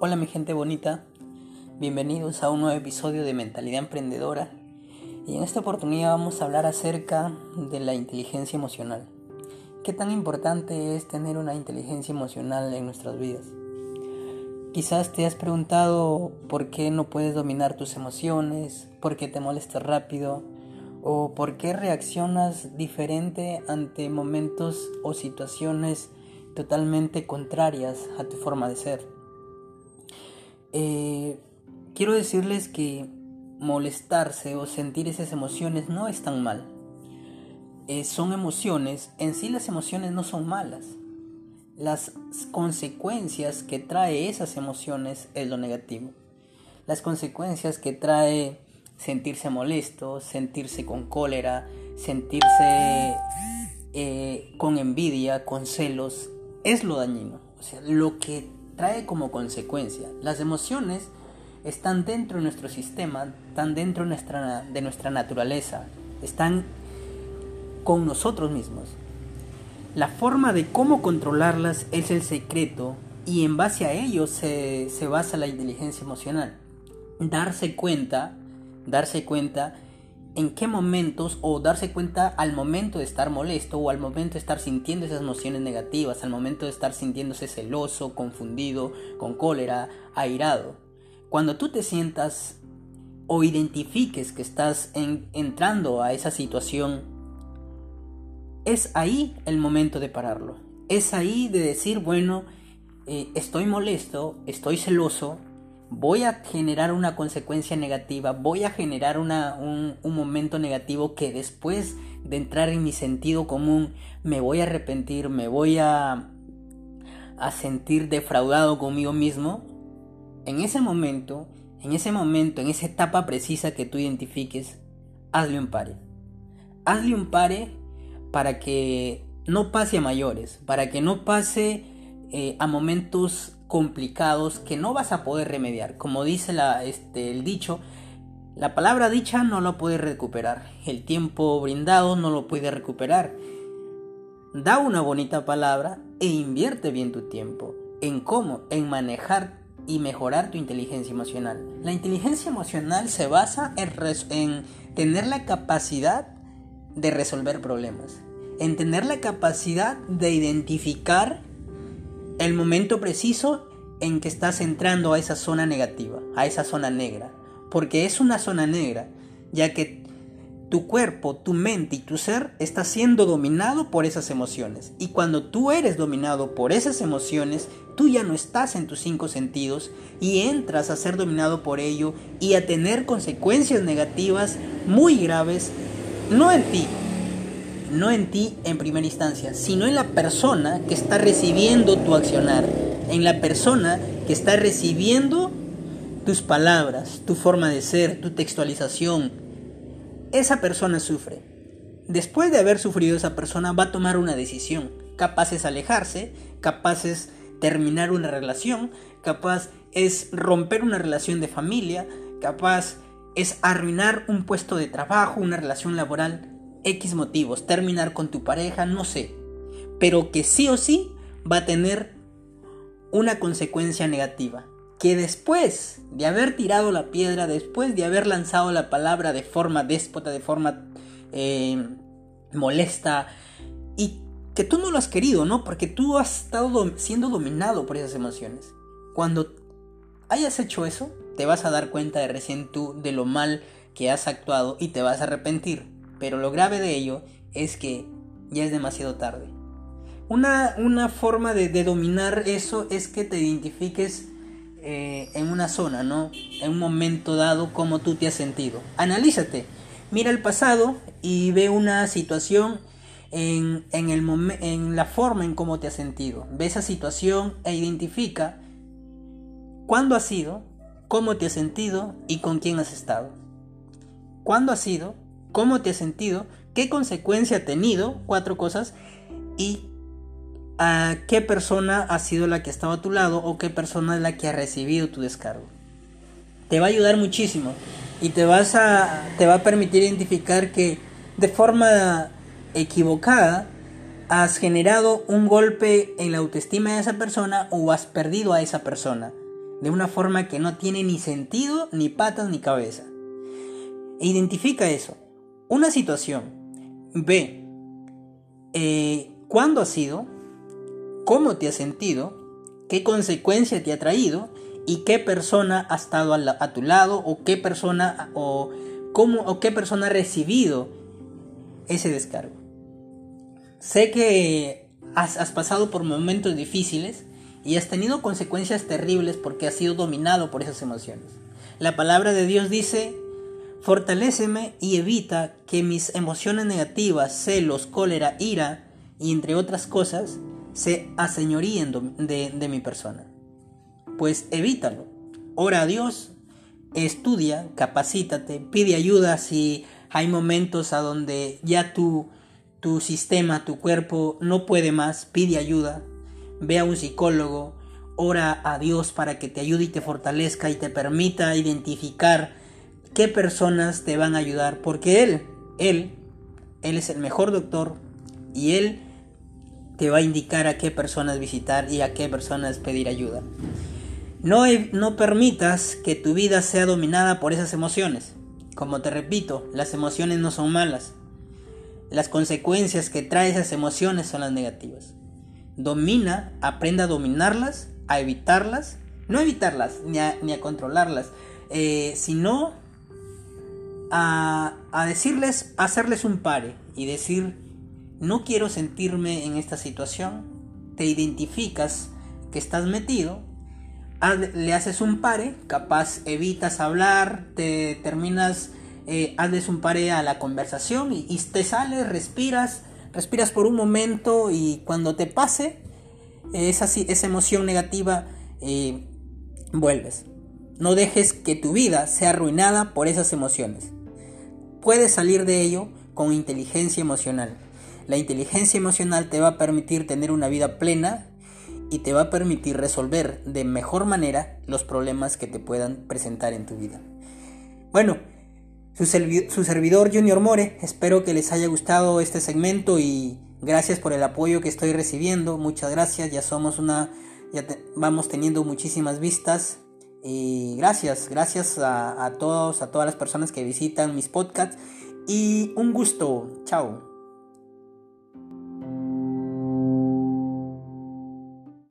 Hola mi gente bonita, bienvenidos a un nuevo episodio de Mentalidad Emprendedora y en esta oportunidad vamos a hablar acerca de la inteligencia emocional. ¿Qué tan importante es tener una inteligencia emocional en nuestras vidas? Quizás te has preguntado por qué no puedes dominar tus emociones, por qué te molestas rápido o por qué reaccionas diferente ante momentos o situaciones totalmente contrarias a tu forma de ser. Eh, quiero decirles que molestarse o sentir esas emociones no es tan mal. Eh, son emociones, en sí las emociones no son malas. Las consecuencias que trae esas emociones es lo negativo. Las consecuencias que trae sentirse molesto, sentirse con cólera, sentirse eh, con envidia, con celos, es lo dañino. O sea, lo que trae como consecuencia. Las emociones están dentro de nuestro sistema, están dentro de nuestra, de nuestra naturaleza, están con nosotros mismos. La forma de cómo controlarlas es el secreto y en base a ello se, se basa la inteligencia emocional. Darse cuenta, darse cuenta en qué momentos o darse cuenta al momento de estar molesto o al momento de estar sintiendo esas emociones negativas, al momento de estar sintiéndose celoso, confundido, con cólera, airado. Cuando tú te sientas o identifiques que estás entrando a esa situación, es ahí el momento de pararlo. Es ahí de decir, bueno, eh, estoy molesto, estoy celoso, voy a generar una consecuencia negativa, voy a generar un, momento negativo que después de entrar en mi sentido común me voy a arrepentir, me voy a, a sentir defraudado conmigo mismo, en ese momento, en ese momento, en esa etapa precisa que tú identifiques, hazle un pare. Hazle un pare para que no pase a mayores, para que no pase eh, a momentos complicados que no vas a poder remediar. Como dice la, este, el dicho, la palabra dicha no lo puedes recuperar. El tiempo brindado no lo puedes recuperar. Da una bonita palabra e invierte bien tu tiempo. ¿En cómo? En manejar y mejorar tu inteligencia emocional. La inteligencia emocional se basa en, en tener la capacidad de resolver problemas. En tener la capacidad de identificar el momento preciso en que estás entrando a esa zona negativa, a esa zona negra. Porque es una zona negra, ya que tu cuerpo, tu mente y tu ser está siendo dominado por esas emociones. Y cuando tú eres dominado por esas emociones, tú ya no estás en tus cinco sentidos y entras a ser dominado por ello y a tener consecuencias negativas muy graves, no en ti, no en ti en primera instancia, sino en la persona que está recibiendo tu accionar, en la persona que está recibiendo tus palabras, tu forma de ser, tu textualización. Esa persona sufre. Después de haber sufrido esa persona va a tomar una decisión. Capaz es alejarse, capaz es terminar una relación, capaz es romper una relación de familia, capaz es arruinar un puesto de trabajo, una relación laboral. X motivos, terminar con tu pareja, no sé, pero que sí o sí va a tener una consecuencia negativa. Que después de haber tirado la piedra, después de haber lanzado la palabra de forma déspota, de forma eh, molesta, y que tú no lo has querido, ¿no? Porque tú has estado siendo dominado por esas emociones. Cuando hayas hecho eso, te vas a dar cuenta de recién tú de lo mal que has actuado y te vas a arrepentir. Pero lo grave de ello es que ya es demasiado tarde. Una, una forma de, dominar eso es que te identifiques eh, en una zona, ¿no? En un momento dado, cómo tú te has sentido. Analízate. Mira el pasado y ve una situación en, en, el en la forma en cómo te has sentido. Ve esa situación e identifica cuándo ha sido, cómo te has sentido y con quién has estado. ¿Cuándo ha sido? Cómo te has sentido, qué consecuencia ha tenido, cuatro cosas, y a qué persona ha sido la que ha estado a tu lado o qué persona es la que ha recibido tu descargo. Te va a ayudar muchísimo y te, vas a, te va a permitir identificar que de forma equivocada has generado un golpe en la autoestima de esa persona o has perdido a esa persona. de una forma que no tiene ni sentido, ni patas, ni cabeza. Identifica eso. Una situación. Ve eh, cuándo ha sido, cómo te has sentido, qué consecuencia te ha traído y qué persona ha estado a, tu lado o qué persona o cómo o qué persona ha recibido ese descargo. Sé que has, has pasado por momentos difíciles y has tenido consecuencias terribles porque has sido dominado por esas emociones. La palabra de Dios dice, fortaléceme y evita que mis emociones negativas, celos, cólera, ira y entre otras cosas se aseñoríen de, mi persona. Pues evítalo. Ora a Dios, estudia, capacítate, pide ayuda si hay momentos a donde ya tu, tu sistema, tu cuerpo no puede más, pide ayuda, ve a un psicólogo, ora a Dios para que te ayude y te fortalezca y te permita identificar qué personas te van a ayudar, porque Él, Él, Él es el mejor doctor y Él te va a indicar a qué personas visitar y a qué personas pedir ayuda. No, no permitas que tu vida sea dominada por esas emociones. Como te repito, las emociones no son malas. Las consecuencias que trae esas emociones son las negativas. Domina, aprenda a dominarlas, a evitarlas, no evitarlas ni a, ni a controlarlas, eh, sino a, decirles, hacerles un pare y decir, no quiero sentirme en esta situación, te identificas que estás metido, le haces un pare, capaz evitas hablar, te terminas, eh, hazles un pare a la conversación y, te sales, respiras, respiras por un momento y cuando te pase esa, esa emoción negativa, eh, vuelves. No dejes que tu vida sea arruinada por esas emociones. Puedes salir de ello con inteligencia emocional. La inteligencia emocional te va a permitir tener una vida plena y te va a permitir resolver de mejor manera los problemas que te puedan presentar en tu vida. Bueno, su, servidor Junior More, espero que les haya gustado este segmento y gracias por el apoyo que estoy recibiendo. Muchas gracias, ya somos una, ya vamos teniendo muchísimas vistas. Y gracias, gracias a, todos, a todas las personas que visitan mis podcasts. Y un gusto, chao.